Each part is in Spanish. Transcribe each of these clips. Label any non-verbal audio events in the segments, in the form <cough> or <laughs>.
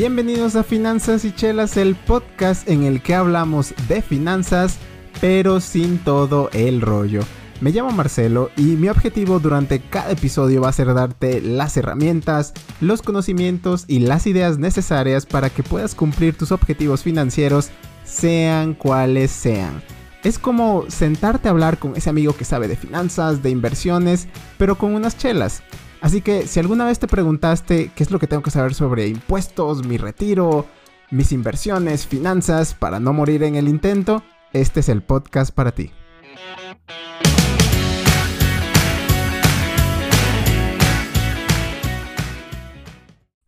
Bienvenidos a Finanzas y Chelas, el podcast en el que hablamos de finanzas, pero sin todo el rollo. Me llamo Marcelo y mi objetivo durante cada episodio va a ser darte las herramientas, los conocimientos y las ideas necesarias para que puedas cumplir tus objetivos financieros, sean cuales sean. Es como sentarte a hablar con ese amigo que sabe de finanzas, de inversiones, pero con unas chelas. Así que si alguna vez te preguntaste qué es lo que tengo que saber sobre impuestos, mi retiro, mis inversiones, finanzas, para no morir en el intento, este es el podcast para ti.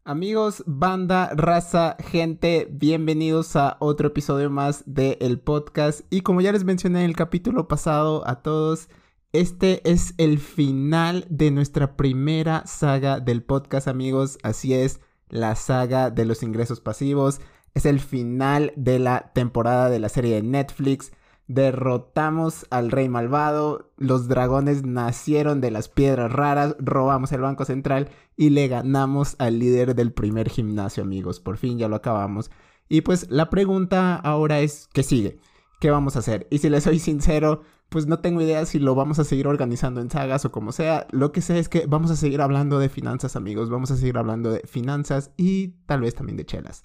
Amigos, banda, raza, gente, bienvenidos a otro episodio más del podcast. Y como ya les mencioné en el capítulo pasado a todos, este es el final de nuestra primera saga del podcast, amigos. Así es, la saga de los ingresos pasivos. Es el final de la temporada de la serie de Netflix. Derrotamos al rey malvado, los dragones nacieron de las piedras raras, robamos el Banco Central y le ganamos al líder del primer gimnasio, amigos. Por fin ya lo acabamos. Y pues la pregunta ahora es, ¿qué sigue? ¿Qué vamos a hacer? Y si les soy sincero, pues no tengo idea si lo vamos a seguir organizando en sagas o como sea. Lo que sé es que vamos a seguir hablando de finanzas, amigos. Vamos a seguir hablando de finanzas y tal vez también de chelas.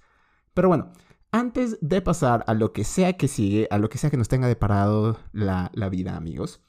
Pero bueno, antes de pasar a lo que sea que sigue, a lo que sea que nos tenga deparado la, la vida, amigos,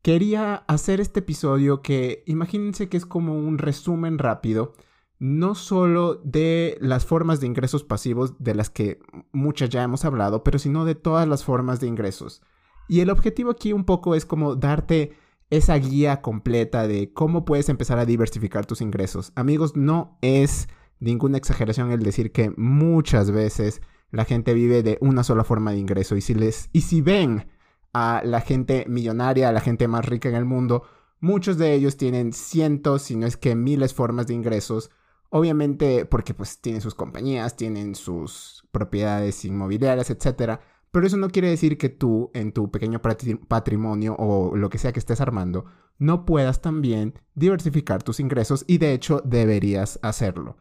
quería hacer este episodio que imagínense que es como un resumen rápido, no solo de las formas de ingresos pasivos de las que muchas ya hemos hablado, pero sino de todas las formas de ingresos. Y el objetivo aquí un poco es como darte esa guía completa de cómo puedes empezar a diversificar tus ingresos. Amigos, no es ninguna exageración el decir que muchas veces la gente vive de una sola forma de ingreso y si les y si ven a la gente millonaria, a la gente más rica en el mundo, muchos de ellos tienen cientos, si no es que miles formas de ingresos, obviamente porque pues tienen sus compañías, tienen sus propiedades inmobiliarias, etcétera, pero eso no quiere decir que tú, en tu pequeño patrimonio o lo que sea que estés armando, no puedas también diversificar tus ingresos y de hecho deberías hacerlo.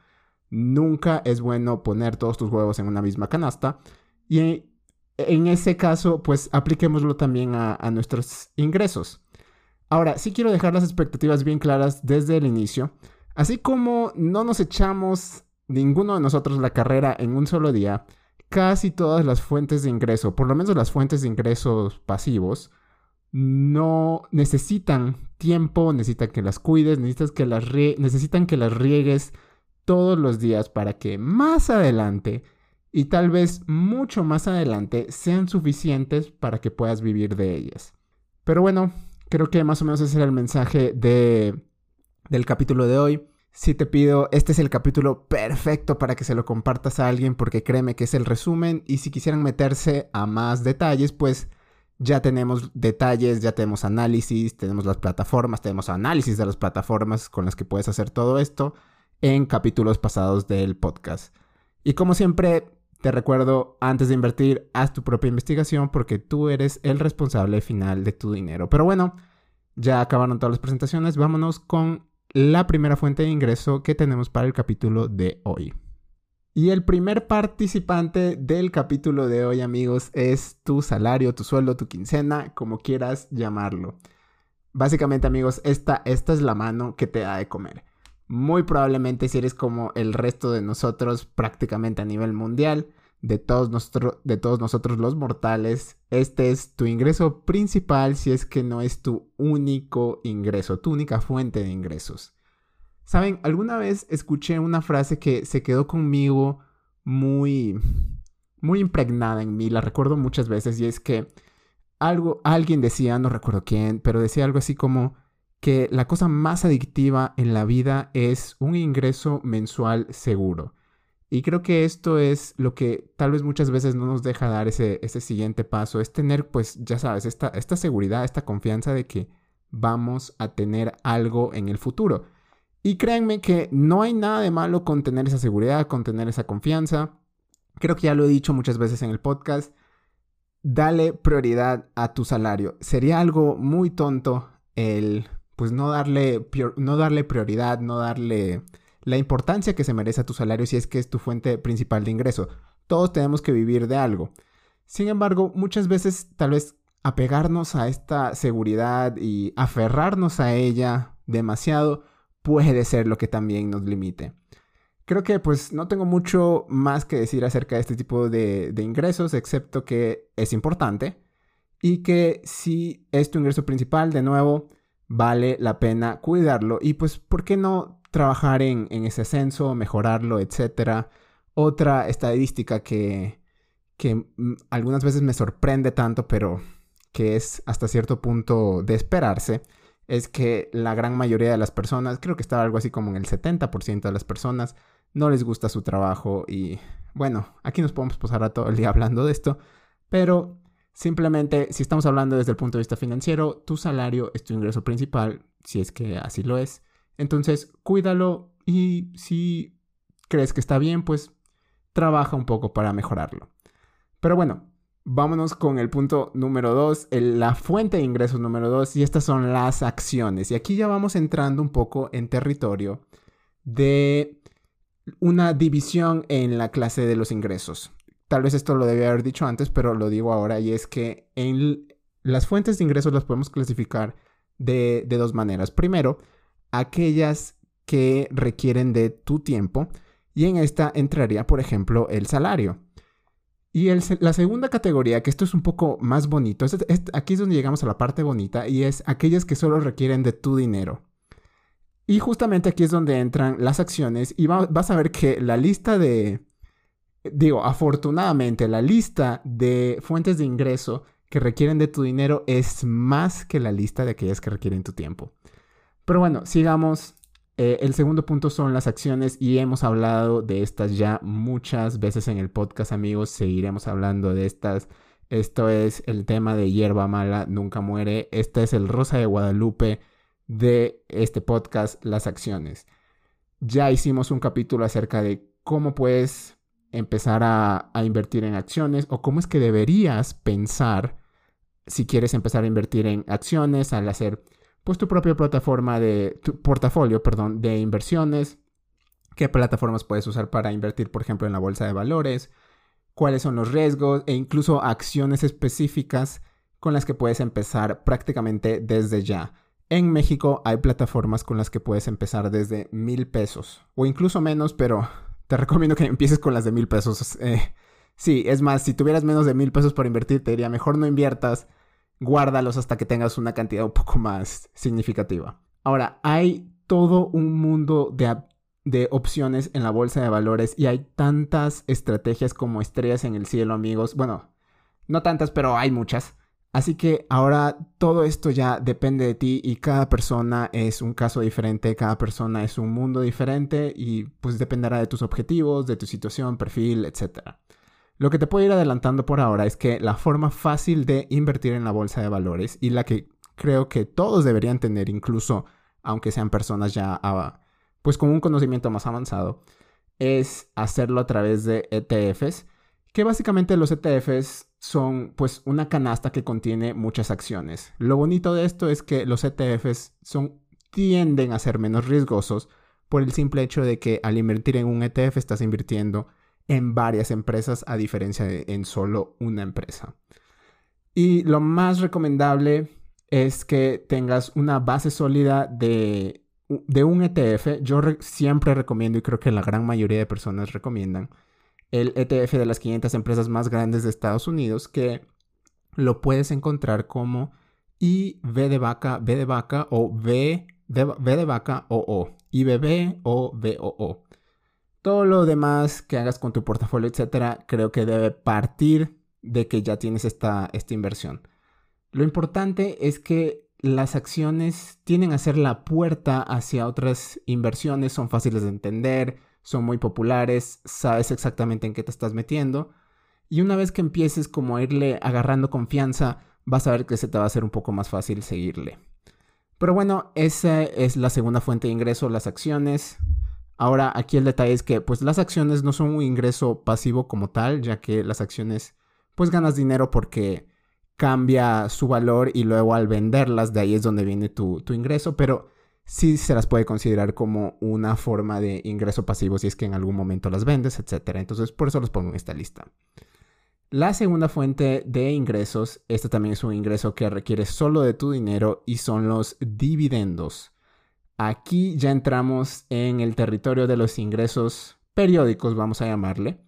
Nunca es bueno poner todos tus huevos en una misma canasta y en ese caso, pues apliquémoslo también a, nuestros ingresos. Ahora, sí quiero dejar las expectativas bien claras desde el inicio. Así como no nos echamos ninguno de nosotros la carrera en un solo día, casi todas las fuentes de ingreso, por lo menos las fuentes de ingresos pasivos, no necesitan tiempo, necesitan que las cuides, necesitas que las necesitan que las riegues todos los días para que más adelante y tal vez mucho más adelante sean suficientes para que puedas vivir de ellas. Pero bueno, creo que más o menos ese era el mensaje de, del capítulo de hoy. Si te pido, este es el capítulo perfecto para que se lo compartas a alguien porque créeme que es el resumen y si quisieran meterse a más detalles, pues ya tenemos detalles, ya tenemos análisis, tenemos las plataformas, tenemos análisis de las plataformas con las que puedes hacer todo esto en capítulos pasados del podcast. Y como siempre, te recuerdo, antes de invertir, haz tu propia investigación porque tú eres el responsable final de tu dinero. Pero bueno, ya acabaron todas las presentaciones, vámonos con la primera fuente de ingreso que tenemos para el capítulo de hoy. Y el primer participante del capítulo de hoy, amigos, es tu salario, tu sueldo, tu quincena, como quieras llamarlo. Básicamente, amigos, esta, esta es la mano que te da de comer. Muy probablemente si eres como el resto de nosotros prácticamente a nivel mundial, de todos, de todos nosotros los mortales, este es tu ingreso principal si es que no es tu único ingreso, tu única fuente de ingresos. Saben, alguna vez escuché una frase que se quedó conmigo muy, muy impregnada en mí, la recuerdo muchas veces y es que algo, alguien decía, no recuerdo quién, pero decía algo así como que la cosa más adictiva en la vida es un ingreso mensual seguro. Y creo que esto es lo que tal vez muchas veces no nos deja dar ese, ese siguiente paso, es tener, pues, ya sabes, esta, esta seguridad, esta confianza de que vamos a tener algo en el futuro. Y créanme que no hay nada de malo con tener esa seguridad, con tener esa confianza. Creo que ya lo he dicho muchas veces en el podcast. Dale prioridad a tu salario. Sería algo muy tonto el, pues, no darle, no darle prioridad, no darle la importancia que se merece a tu salario si es que es tu fuente principal de ingreso. Todos tenemos que vivir de algo. Sin embargo, muchas veces tal vez apegarnos a esta seguridad y aferrarnos a ella demasiado puede ser lo que también nos limite. Creo que pues no tengo mucho más que decir acerca de este tipo de, de ingresos, excepto que es importante y que si es tu ingreso principal, de nuevo, vale la pena cuidarlo y pues, ¿por qué no trabajar en, ese ascenso, mejorarlo, etcétera? Otra estadística que, que mm, algunas veces me sorprende tanto, pero que es hasta cierto punto de esperarse, es que la gran mayoría de las personas, creo que está algo así como en el 70% de las personas, no les gusta su trabajo y bueno, aquí nos podemos pasar a todo el día hablando de esto, pero Simplemente, si estamos hablando desde el punto de vista financiero, tu salario es tu ingreso principal, si es que así lo es. Entonces, cuídalo y si crees que está bien, pues trabaja un poco para mejorarlo. Pero bueno, vámonos con el punto número dos, la fuente de ingresos número dos, y estas son las acciones. Y aquí ya vamos entrando un poco en territorio de una división en la clase de los ingresos. Tal vez esto lo debía haber dicho antes, pero lo digo ahora, y es que en las fuentes de ingresos las podemos clasificar de, dos maneras. Primero, aquellas que requieren de tu tiempo, y en esta entraría, por ejemplo, el salario. Y la segunda categoría, que esto es un poco más bonito, aquí es donde llegamos a la parte bonita, y es aquellas que solo requieren de tu dinero. Y justamente aquí es donde entran las acciones, y vas a ver que la lista de, digo, afortunadamente la lista de fuentes de ingreso que requieren de tu dinero es más que la lista de aquellas que requieren tu tiempo. Pero bueno, sigamos. Eh, el segundo punto son las acciones y hemos hablado de estas ya muchas veces en el podcast, amigos. Seguiremos hablando de estas. Esto es el tema de hierba mala, nunca muere. Este es el Rosa de Guadalupe de este podcast, las acciones. Ya hicimos un capítulo acerca de cómo puedes empezar a, invertir en acciones o cómo es que deberías pensar si quieres empezar a invertir en acciones al hacer pues tu propia plataforma de tu portafolio, perdón, de inversiones, qué plataformas puedes usar para invertir, por ejemplo, en la bolsa de valores, cuáles son los riesgos e incluso acciones específicas con las que puedes empezar prácticamente desde ya. En México hay plataformas con las que puedes empezar desde mil pesos o incluso menos, pero te recomiendo que empieces con las de mil pesos. Eh, sí, es más, si tuvieras menos de mil pesos para invertir, te diría, mejor no inviertas, guárdalos hasta que tengas una cantidad un poco más significativa. Ahora, hay todo un mundo de, de opciones en la bolsa de valores y hay tantas estrategias como estrellas en el cielo, amigos. Bueno, no tantas, pero hay muchas. Así que ahora todo esto ya depende de ti y cada persona es un caso diferente, cada persona es un mundo diferente y pues dependerá de tus objetivos, de tu situación, perfil, etc. Lo que te puedo ir adelantando por ahora es que la forma fácil de invertir en la bolsa de valores y la que creo que todos deberían tener, incluso aunque sean personas ya ah, pues con un conocimiento más avanzado, es hacerlo a través de ETFs, que básicamente los ETFs son pues una canasta que contiene muchas acciones. Lo bonito de esto es que los ETFs son, tienden a ser menos riesgosos por el simple hecho de que al invertir en un ETF estás invirtiendo en varias empresas a diferencia de en solo una empresa. Y lo más recomendable es que tengas una base sólida de, de un ETF. Yo siempre recomiendo y creo que la gran mayoría de personas recomiendan el ETF de las 500 empresas más grandes de Estados Unidos, que lo puedes encontrar como IB de vaca, B de vaca o V de, de vaca o O, IBB o VOO. Todo lo demás que hagas con tu portafolio, etcétera, creo que debe partir de que ya tienes esta, esta inversión. Lo importante es que las acciones tienen a ser la puerta hacia otras inversiones, son fáciles de entender, son muy populares, sabes exactamente en qué te estás metiendo. Y una vez que empieces como a irle agarrando confianza, vas a ver que se te va a hacer un poco más fácil seguirle. Pero bueno, esa es la segunda fuente de ingreso, las acciones. Ahora aquí el detalle es que pues las acciones no son un ingreso pasivo como tal, ya que las acciones pues ganas dinero porque cambia su valor y luego al venderlas de ahí es donde viene tu, tu ingreso, pero sí se las puede considerar como una forma de ingreso pasivo si es que en algún momento las vendes, etc. Entonces por eso los pongo en esta lista. La segunda fuente de ingresos, este también es un ingreso que requiere solo de tu dinero y son los dividendos. Aquí ya entramos en el territorio de los ingresos periódicos, vamos a llamarle,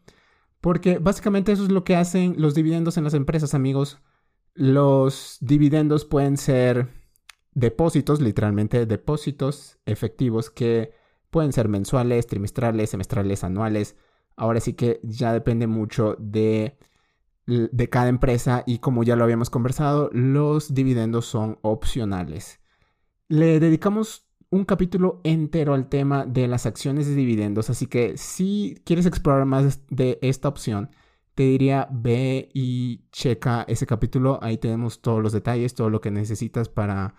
porque básicamente eso es lo que hacen los dividendos en las empresas, amigos. Los dividendos pueden ser depósitos, literalmente depósitos efectivos que pueden ser mensuales, trimestrales, semestrales, anuales. Ahora sí que ya depende mucho de, de cada empresa y como ya lo habíamos conversado, los dividendos son opcionales. Le dedicamos un capítulo entero al tema de las acciones de dividendos, así que si quieres explorar más de esta opción, te diría ve y checa ese capítulo, ahí tenemos todos los detalles, todo lo que necesitas para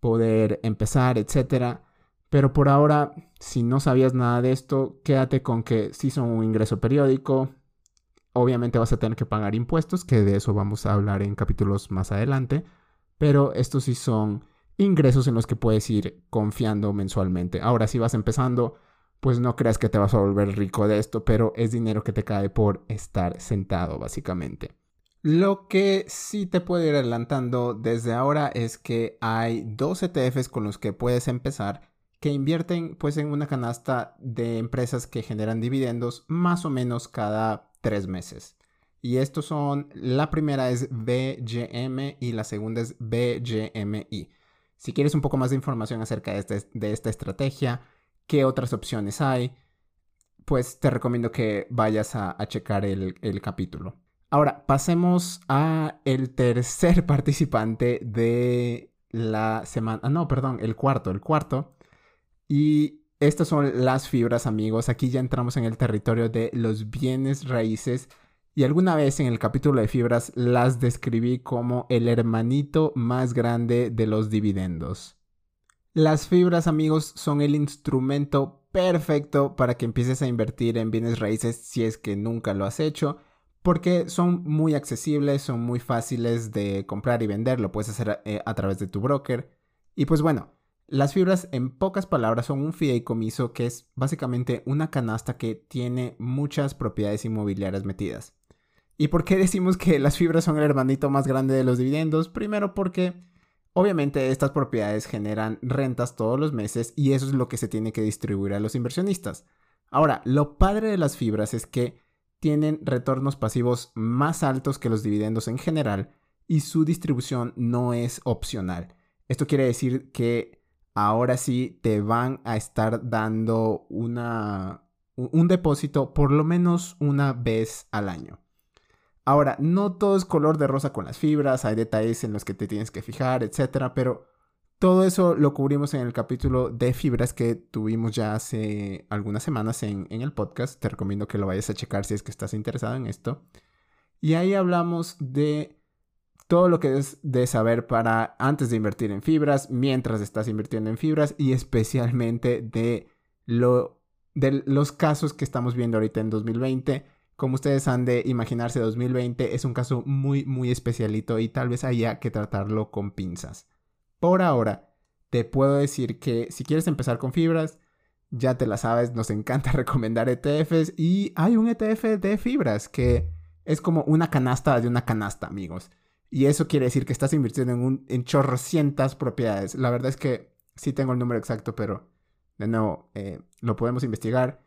poder empezar, etcétera. Pero por ahora, si no sabías nada de esto, quédate con que si son un ingreso periódico. Obviamente vas a tener que pagar impuestos, que de eso vamos a hablar en capítulos más adelante. Pero estos sí son ingresos en los que puedes ir confiando mensualmente. Ahora, si vas empezando, pues no creas que te vas a volver rico de esto, pero es dinero que te cae por estar sentado, básicamente. Lo que sí te puedo ir adelantando desde ahora es que hay dos ETFs con los que puedes empezar que invierten pues en una canasta de empresas que generan dividendos más o menos cada tres meses. Y estos son, la primera es BGM y la segunda es BGMI. Si quieres un poco más de información acerca de, este, esta estrategia, qué otras opciones hay, pues te recomiendo que vayas a, checar el, el capítulo. Ahora, pasemos a el tercer <laughs> participante de la semana. Ah, no, perdón, el cuarto, el cuarto. Y estas son las fibras, amigos. Aquí ya entramos en el territorio de los bienes raíces. Y alguna vez en el capítulo de fibras las describí como el hermanito más grande de los dividendos. Las fibras, amigos, son el instrumento perfecto para que empieces a invertir en bienes raíces si es que nunca lo has hecho porque son muy accesibles, son muy fáciles de comprar y vender, lo puedes hacer eh, a, través de tu broker. Y pues bueno, las fibras en pocas palabras son un fideicomiso que es básicamente una canasta que tiene muchas propiedades inmobiliarias metidas. ¿Y por qué decimos que las fibras son el hermanito más grande de los dividendos? Primero porque obviamente estas propiedades generan rentas todos los meses y eso es lo que se tiene que distribuir a los inversionistas. Ahora, lo padre de las fibras es que tienen retornos pasivos más altos que los dividendos en general y su distribución no es opcional. Esto quiere decir que ahora sí te van a estar dando una, un depósito por lo menos una vez al año. Ahora, no todo es color de rosa con las fibras, hay detalles en los que te tienes que fijar, etc. Pero todo eso lo cubrimos en el capítulo de fibras que tuvimos ya hace algunas semanas en, el podcast. Te recomiendo que lo vayas a checar si es que estás interesado en esto. Y ahí hablamos de todo lo que es de saber para antes de invertir en fibras, mientras estás invirtiendo en fibras y especialmente de, de los casos que estamos viendo ahorita en 2020. Como ustedes han de imaginarse, 2020 es un caso muy, muy especialito y tal vez haya que tratarlo con pinzas. Por ahora, te puedo decir que si quieres empezar con fibras, ya te la sabes, nos encanta <laughs> recomendar ETFs y hay un ETF de fibras que es como una canasta de una canasta, amigos. Y eso quiere decir que estás invirtiendo en, un, en chorrocientas propiedades. La verdad es que sí tengo el número exacto, pero de nuevo, eh, lo podemos investigar.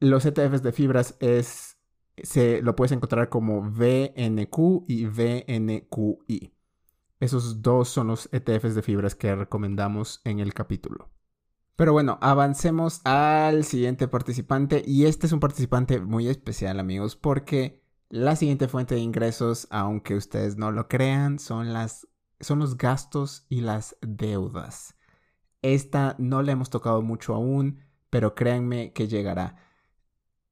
Los ETFs de fibras es, se, lo puedes encontrar como VNQ y VNQI. Esos dos son los ETFs de fibras que recomendamos en el capítulo. Pero bueno, avancemos al siguiente participante y este es un participante muy especial amigos porque la siguiente fuente de ingresos, aunque ustedes no lo crean, son, las, son los gastos y las deudas. Esta no la hemos tocado mucho aún, pero créanme que llegará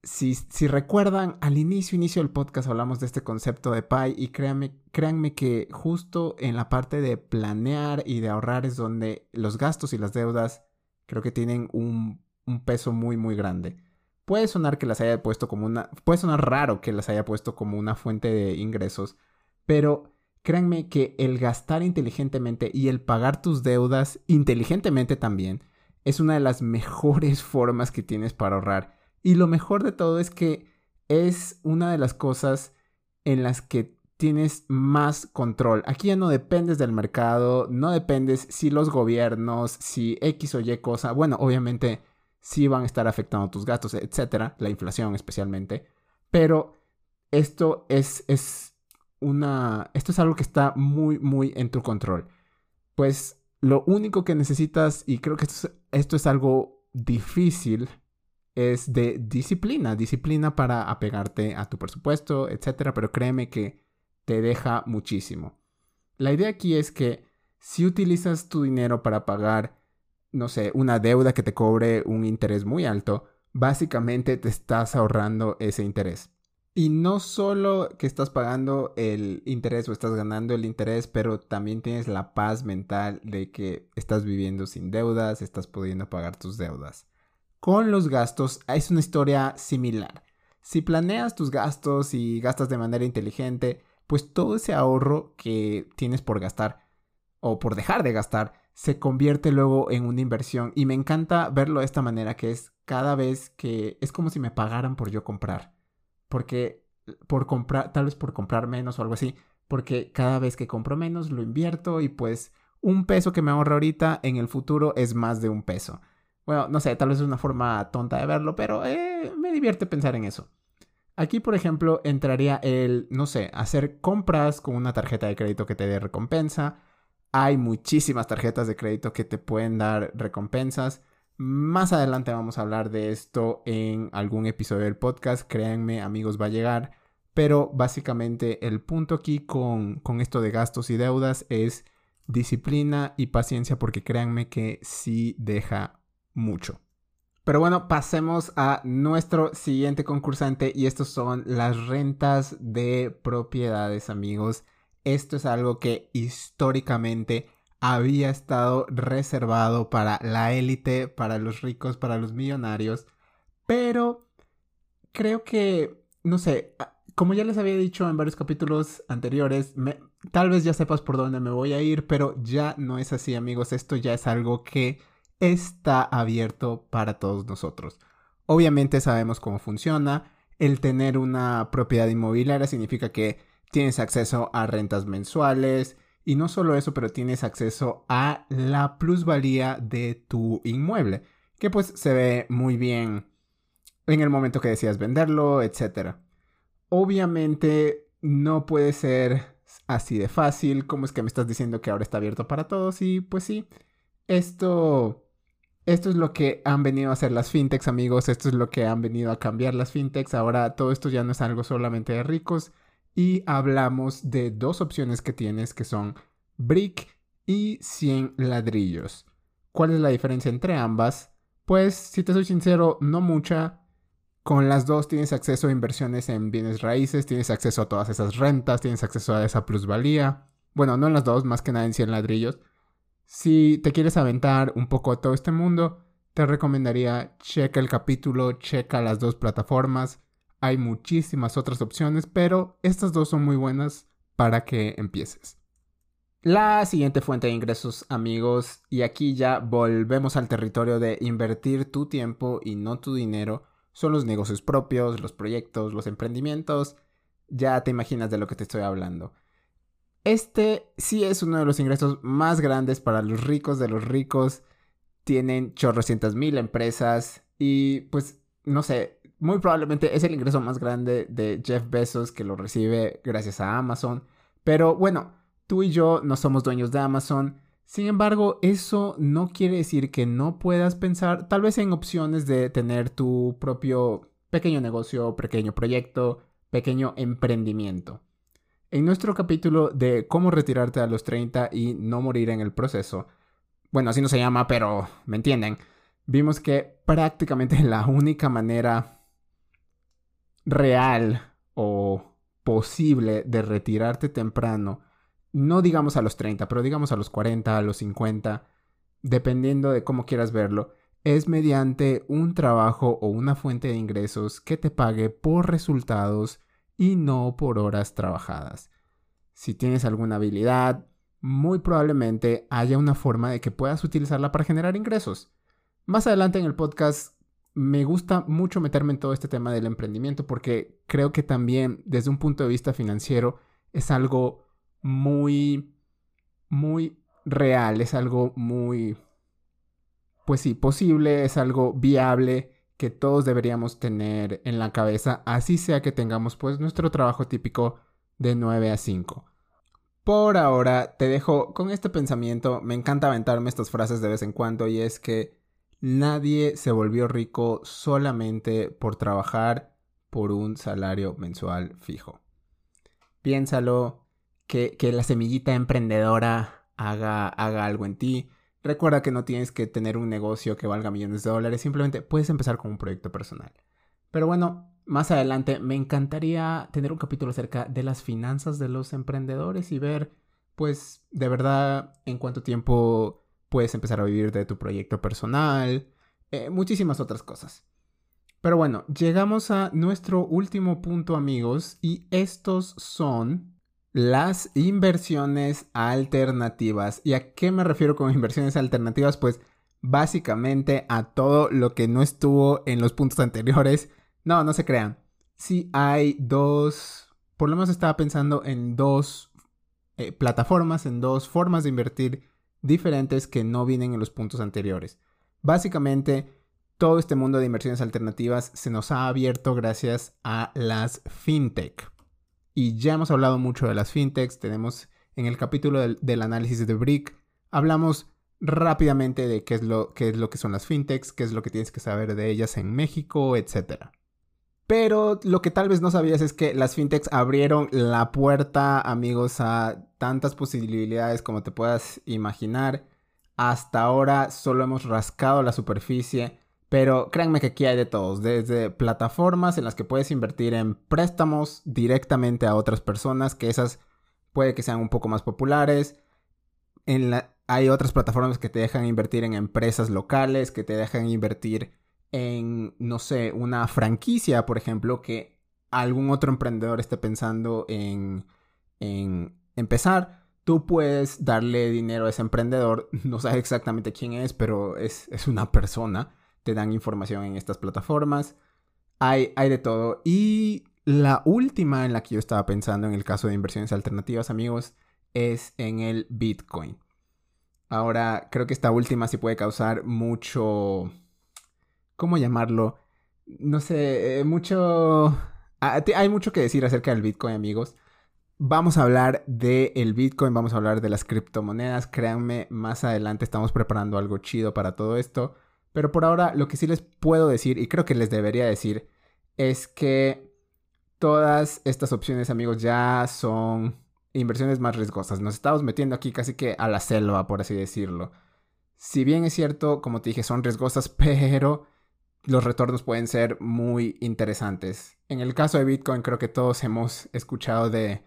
si, recuerdan, al inicio, inicio del podcast hablamos de este concepto de PAI y créanme, créanme que justo en la parte de planear y de ahorrar es donde los gastos y las deudas creo que tienen un, un peso muy, muy grande. Puede sonar que las haya puesto como una... Puede sonar raro que las haya puesto como una fuente de ingresos, pero créanme que el gastar inteligentemente y el pagar tus deudas inteligentemente también es una de las mejores <laughs> formas que tienes para ahorrar. Y lo mejor de todo es que es una de las cosas en las que tienes más control. Aquí ya no dependes del mercado, no dependes si los gobiernos, si X o Y cosa, bueno, obviamente sí van a estar afectando tus gastos, etcétera, la inflación especialmente, pero esto es, es una, esto es algo que está muy, muy en tu control. Pues lo único que necesitas, y creo que esto es, esto es algo difícil, es de disciplina, disciplina para apegarte a tu presupuesto, etcétera, pero créeme que te deja muchísimo. La idea aquí es que si utilizas tu dinero para pagar, no sé, una deuda que te cobre un interés muy alto, básicamente te estás ahorrando ese interés. Y no solo que estás pagando el interés o estás ganando el interés, pero también tienes la paz mental de que estás viviendo sin deudas, estás pudiendo pagar tus deudas. Con los gastos es una historia similar. Si planeas tus gastos y gastas de manera inteligente, pues todo ese ahorro que tienes por gastar o por dejar de gastar se convierte luego en una inversión. Y me encanta verlo de esta manera, que es cada vez que es como si me pagaran por yo comprar porque por comprar, tal vez por comprar menos o algo así, porque cada vez que compro menos lo invierto y pues un peso que me ahorro ahorita en el futuro es más de un peso. Bueno, no sé, tal vez es una forma tonta de verlo, pero eh, me divierte pensar en eso. Aquí, por ejemplo, entraría el, no sé, hacer compras con una tarjeta de crédito que te dé recompensa. Hay muchísimas tarjetas de crédito que te pueden dar recompensas. Más adelante vamos a hablar de esto en algún episodio del podcast. Créanme, amigos, va a llegar. Pero básicamente el punto aquí con, con esto de gastos y deudas es disciplina y paciencia porque créanme que sí deja mucho. Pero bueno, pasemos a nuestro siguiente concursante y estos son las rentas de propiedades, amigos. Esto es algo que históricamente había estado reservado para la élite, para los ricos, para los millonarios. Pero creo que, no sé, ah, como ya les había dicho en varios capítulos anteriores, tal vez ya sepas por dónde me voy a ir, pero ya no es así amigos, esto ya es algo que está abierto para todos nosotros. Obviamente sabemos cómo funciona. El tener una propiedad inmobiliaria significa que tienes acceso a rentas mensuales, y no solo eso, pero tienes acceso a la plusvalía de tu inmueble, que pues se ve muy bien en el momento que decías venderlo, etc. Obviamente no puede ser así de fácil, como es que me estás diciendo que ahora está abierto para todos y pues sí, esto esto es lo que han venido a hacer las fintechs, amigos, esto es lo que han venido a cambiar las fintechs, ahora todo esto ya no es algo solamente de ricos, y hablamos de dos opciones que tienes que son brick y 100 ladrillos. ¿Cuál es la diferencia entre ambas? Pues, si te soy sincero, no mucha. Con las dos tienes acceso a inversiones en bienes raíces, tienes acceso a todas esas rentas, tienes acceso a esa plusvalía. Bueno, no en las dos, más que nada en 100 ladrillos. Si te quieres aventar un poco a todo este mundo, te recomendaría checa el capítulo, checa las dos plataformas. Hay muchísimas otras opciones, pero estas dos son muy buenas para que empieces. La siguiente fuente de ingresos, amigos, y aquí ya volvemos al territorio de invertir tu tiempo y no tu dinero, son los negocios propios, los proyectos, los emprendimientos. Ya te imaginas de lo que te estoy hablando. Este sí es uno de los ingresos más grandes para los ricos de los ricos. Tienen chorrocientas mil empresas y pues no sé, muy probablemente es el ingreso más grande de Jeff Bezos que lo recibe gracias a Amazon. Pero bueno, tú y yo no somos dueños de Amazon. Sin embargo, eso no quiere decir que no puedas pensar tal vez en opciones de tener tu propio pequeño negocio, pequeño proyecto, pequeño emprendimiento. En nuestro capítulo de cómo retirarte a los 30 y no morir en el proceso, bueno, así no se llama, pero me entienden, vimos que prácticamente <laughs> la única manera real o posible de retirarte temprano, no digamos a los 30, pero digamos a los 40, a los 50, dependiendo de cómo quieras verlo, es mediante un trabajo o una fuente de ingresos que te pague por resultados y no por horas trabajadas. Si tienes alguna habilidad, muy probablemente haya una forma de que puedas utilizarla para generar ingresos. Más adelante en el podcast me gusta mucho meterme en todo este tema del emprendimiento porque creo que también desde un punto de vista financiero es algo muy, muy real, es algo muy, pues sí, posible, es algo viable que todos deberíamos tener en la cabeza, así sea que tengamos pues nuestro trabajo típico de 9 a 5. Por ahora te dejo con este pensamiento, me encanta aventarme estas frases de vez en cuando y es que nadie se volvió rico solamente por trabajar por un salario mensual fijo. Piénsalo, que, que la semillita emprendedora haga, haga algo en ti. Recuerda que no tienes que tener un negocio que valga millones de dólares, simplemente puedes empezar con un proyecto personal. Pero bueno, más adelante me encantaría tener un capítulo acerca de las finanzas de los emprendedores y ver, pues, de verdad en cuánto tiempo puedes empezar a vivir de tu proyecto personal, eh, muchísimas otras cosas. Pero bueno, llegamos a nuestro último punto amigos y estos son las inversiones alternativas. ¿Y a qué me refiero con inversiones alternativas? Pues básicamente a todo lo que no estuvo en los puntos anteriores. No, no se crean. Sí hay dos, por lo menos estaba pensando en dos eh, plataformas, en dos formas de invertir diferentes que no vienen en los puntos anteriores. Básicamente, todo este mundo de inversiones alternativas se nos ha abierto gracias a las fintech. Y ya hemos hablado mucho de las fintechs, tenemos en el capítulo del, análisis de Brick, hablamos rápidamente de qué es, lo, qué es lo que son las fintechs, qué es lo que tienes que saber de ellas en México, etc. Pero lo que tal vez no sabías es que las fintechs abrieron la puerta, amigos, a tantas posibilidades como te puedas imaginar. Hasta ahora solo hemos rascado la superficie pero créanme que aquí hay de todos, desde plataformas en las que puedes invertir en préstamos directamente a otras personas, que esas puede que sean un poco más populares. hay otras plataformas que te dejan invertir en empresas locales, que te dejan invertir en, no sé, una franquicia, por ejemplo, que algún otro emprendedor esté pensando en, en empezar. Tú puedes darle dinero a ese emprendedor, no sabes exactamente quién es, pero es, es una persona te dan información en estas plataformas. Hay, hay de todo. Y la última en la que yo estaba pensando en el caso de inversiones alternativas, amigos, es en el Bitcoin. Ahora, creo que esta última sí puede causar mucho... ¿Cómo llamarlo? No sé, eh, mucho... Ah, hay mucho que decir acerca del Bitcoin, amigos. Vamos a hablar del Bitcoin, vamos a hablar de las criptomonedas. Créanme, más adelante estamos preparando algo chido para todo esto. Pero por ahora lo que sí les puedo decir, y creo que les debería decir, es que todas estas opciones, amigos, ya son inversiones más riesgosas. Nos estamos metiendo aquí casi que a la selva, por así decirlo. Si bien es cierto, como te dije, son riesgosas, <laughs> pero los retornos pueden ser muy interesantes. En el caso de Bitcoin, creo que todos hemos escuchado de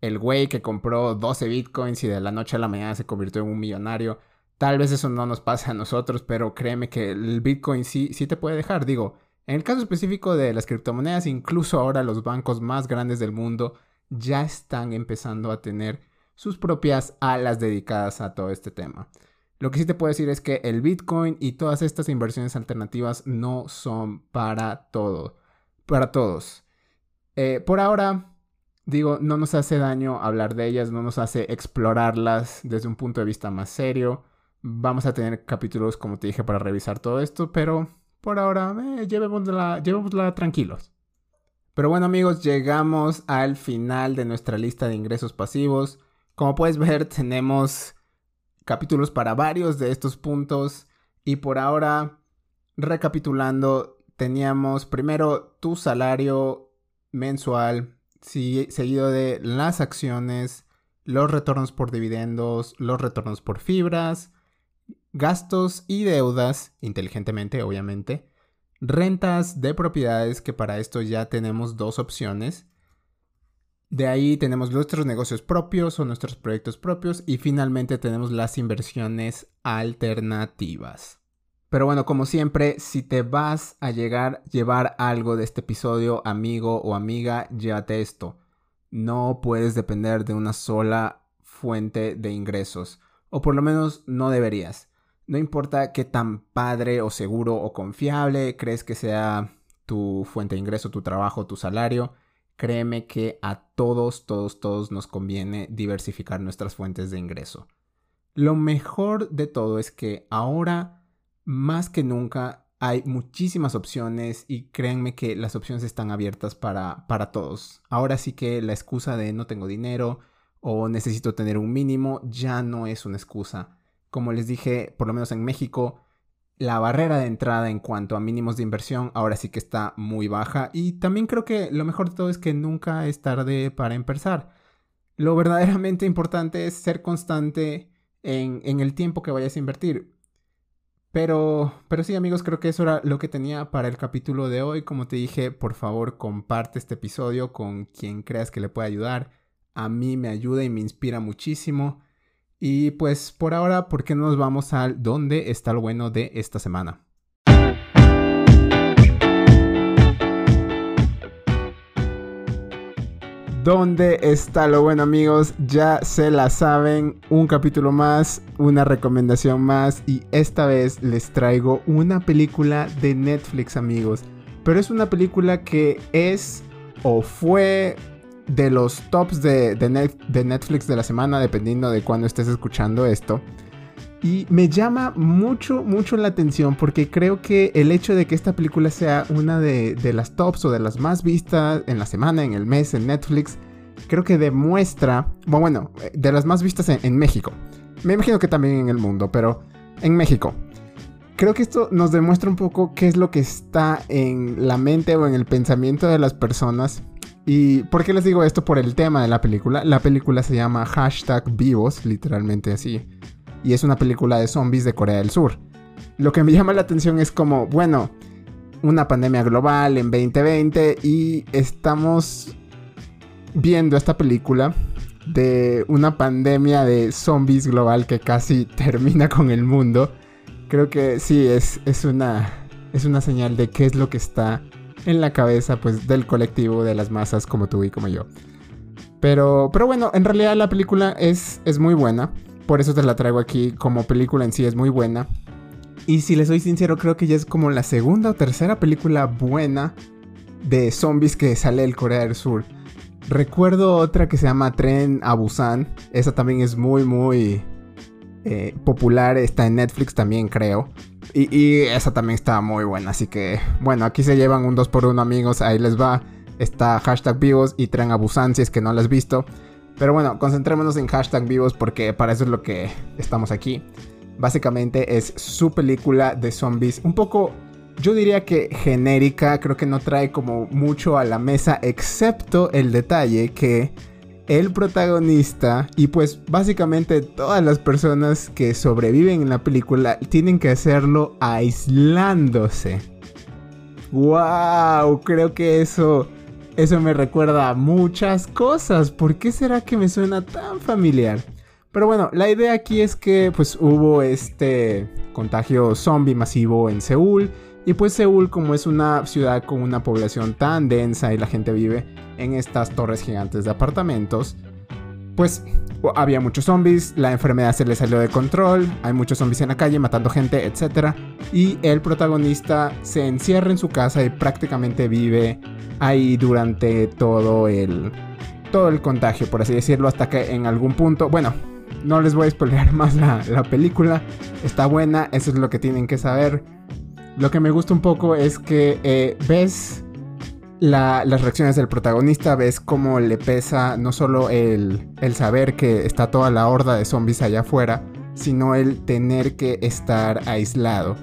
el güey que compró 12 Bitcoins y de la noche a la mañana se convirtió en un millonario. Tal vez eso no nos pase a nosotros, pero créeme que el Bitcoin sí, sí te puede dejar. Digo, en el caso específico de las criptomonedas, incluso ahora los bancos más grandes del mundo ya están empezando a tener sus propias alas dedicadas a todo este tema. Lo que sí te puedo decir es que el Bitcoin y todas estas inversiones alternativas no son para todo, para todos. Eh, por ahora, digo, no nos hace daño hablar de ellas, no nos hace explorarlas desde un punto de vista más serio. Vamos a tener capítulos, como te dije, para revisar todo esto, pero por ahora eh, llevémosla, llevémosla tranquilos. Pero bueno amigos, llegamos al final de nuestra lista de ingresos pasivos. Como puedes ver, <laughs> tenemos capítulos para varios de estos puntos. Y por ahora, recapitulando, teníamos primero tu salario mensual, seguido de las acciones, los retornos por dividendos, los retornos por fibras, gastos y deudas, inteligentemente obviamente, rentas de propiedades, que para esto ya tenemos dos opciones. De ahí tenemos nuestros negocios propios o nuestros proyectos propios y finalmente tenemos las inversiones alternativas. Pero bueno, como siempre, si te vas a llegar llevar algo de este episodio, amigo o amiga, llévate esto. No puedes depender de una sola fuente de ingresos, o por lo menos no deberías. No importa qué tan padre o seguro o confiable crees que sea tu fuente de ingreso, tu trabajo, tu salario, créeme que a todos, todos, todos nos conviene diversificar nuestras fuentes de ingreso. Lo mejor de todo es que ahora, más que nunca, hay muchísimas opciones y créanme que las opciones están abiertas para, para todos. Ahora sí que la excusa de no tengo dinero o necesito tener un mínimo ya no es una excusa como les dije, por lo menos en México, la barrera de entrada en cuanto a mínimos de inversión ahora sí que está muy baja y también creo que lo mejor de todo es que nunca es tarde para empezar. Lo verdaderamente importante es ser constante en, el tiempo que vayas a invertir. Pero, pero sí amigos, creo que eso era lo que tenía para el capítulo de hoy. Como te dije, por favor comparte este episodio con quien creas que le pueda ayudar. A mí me ayuda y me inspira muchísimo. Y pues por ahora, ¿por qué no nos vamos al dónde está lo bueno de esta semana? ¿Dónde está lo bueno amigos? Ya se la saben, un capítulo más, una recomendación más y esta vez les traigo una película de Netflix amigos. Pero es una película que es o fue de los tops de, Netflix de la semana, dependiendo de cuándo estés escuchando esto. Y me llama mucho, mucho la atención porque creo que el hecho de que esta película sea una de, las tops o de las más vistas en la semana, en el mes, en Netflix, creo que demuestra, bueno, de las más vistas en, en México. Me imagino que también en el mundo, pero en México. Creo que esto nos demuestra un poco qué es lo que está en la mente o en el pensamiento de las personas ¿Y por qué les digo esto? Por el tema de la película. La película se llama Hashtag Vivos, literalmente así. Y es una película de zombies de Corea del Sur. Lo que me <laughs> llama la atención es como, bueno, una pandemia global en 2020 y estamos viendo esta película de una pandemia de zombies global que casi <laughs> termina con el mundo. Creo que sí, es, es, una, es una señal de qué es lo que está en la cabeza pues del colectivo de las masas como tú y como yo. Pero, pero bueno, en realidad la película es, es muy buena. Por eso te la traigo aquí como película en sí es muy buena. Y si les soy sincero, creo que ya es como la segunda o tercera película buena de zombies que sale del Corea del Sur. Recuerdo otra que se llama Tren a Busan. Esa también es muy, muy eh, popular. Está en Netflix también, creo. Y, esa también está muy buena. Así que, bueno, aquí se llevan un 2 por 1 amigos. Ahí les va. Está hashtag vivos y tren a que no lo has visto. Pero bueno, concentrémonos en hashtag vivos porque para eso es lo que estamos aquí. Básicamente es su película de zombies. Un poco, yo diría que genérica. Creo que no trae como mucho a la mesa. Excepto el detalle que el protagonista y pues básicamente todas las personas que sobreviven en la película tienen que hacerlo aislándose. ¡Wow! Creo que eso eso me recuerda a muchas cosas. ¿Por qué será que me suena tan familiar? Pero bueno, la idea aquí es que pues hubo este contagio zombie masivo en Seúl y pues Seúl, como es una ciudad con una población tan densa y la gente vive en estas torres gigantes de apartamentos, pues había muchos zombies, la enfermedad se le salió de control, hay muchos zombies en la calle matando gente, etc. Y el protagonista se encierra en su casa y prácticamente vive ahí durante todo el, todo el contagio, por así decirlo, hasta que en algún punto, bueno, no les voy a spoilear <laughs> más la, la película, está buena, eso es lo que tienen que saber lo que me gusta un poco es que eh, ves las reacciones del protagonista, ves cómo le pesa no solo el, saber que está toda la horda de zombies allá afuera, sino el tener que estar aislado.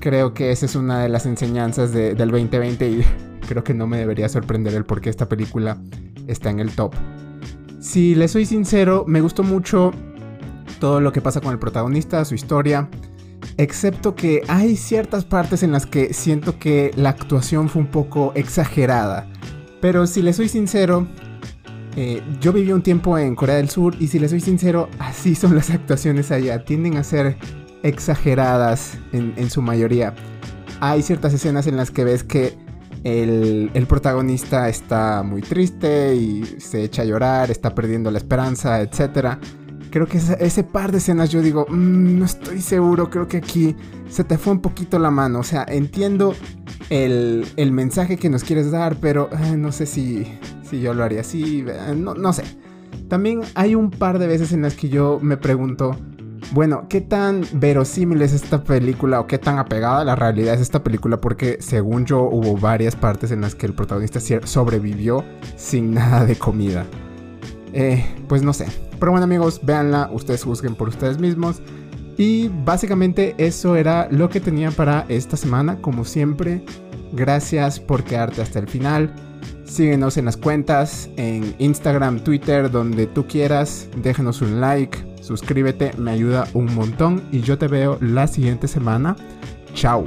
Creo que esa es una de las enseñanzas del 2020 y <laughs> creo que no me debería sorprender el por qué esta película está en el top. Si le soy sincero, me gustó mucho todo lo que pasa con el protagonista, su historia. Excepto que hay ciertas partes en las que siento que la actuación fue un poco exagerada. Pero si le soy sincero, eh, yo viví un tiempo en Corea del Sur y si le soy sincero, así son las actuaciones allá. Tienden a ser exageradas en, su mayoría. Hay ciertas escenas en las que ves que el, el, protagonista está muy triste y se echa a llorar, está perdiendo la esperanza, etc. creo que ese, par de escenas yo digo, mm, no estoy seguro, creo que aquí se te fue un poquito la mano. O sea, entiendo el, mensaje que nos quieres dar, pero eh, no sé si, si yo lo haría así, eh, no, no sé. También hay un par de veces en las que yo me pregunto, bueno, ¿qué tan verosímil es esta película o qué tan apegada a la realidad es esta película? Porque según yo hubo varias partes en las que el protagonista sobrevivió sin <laughs> nada de comida. Eh, pues no sé. Pero bueno amigos, véanla, ustedes juzguen por ustedes mismos. Y básicamente eso era lo que tenía para esta semana. Como siempre, gracias por quedarte hasta el final. Síguenos en las cuentas, en Instagram, Twitter, donde tú quieras. Déjenos un like, suscríbete, me ayuda un montón y yo te veo la siguiente semana. Chao.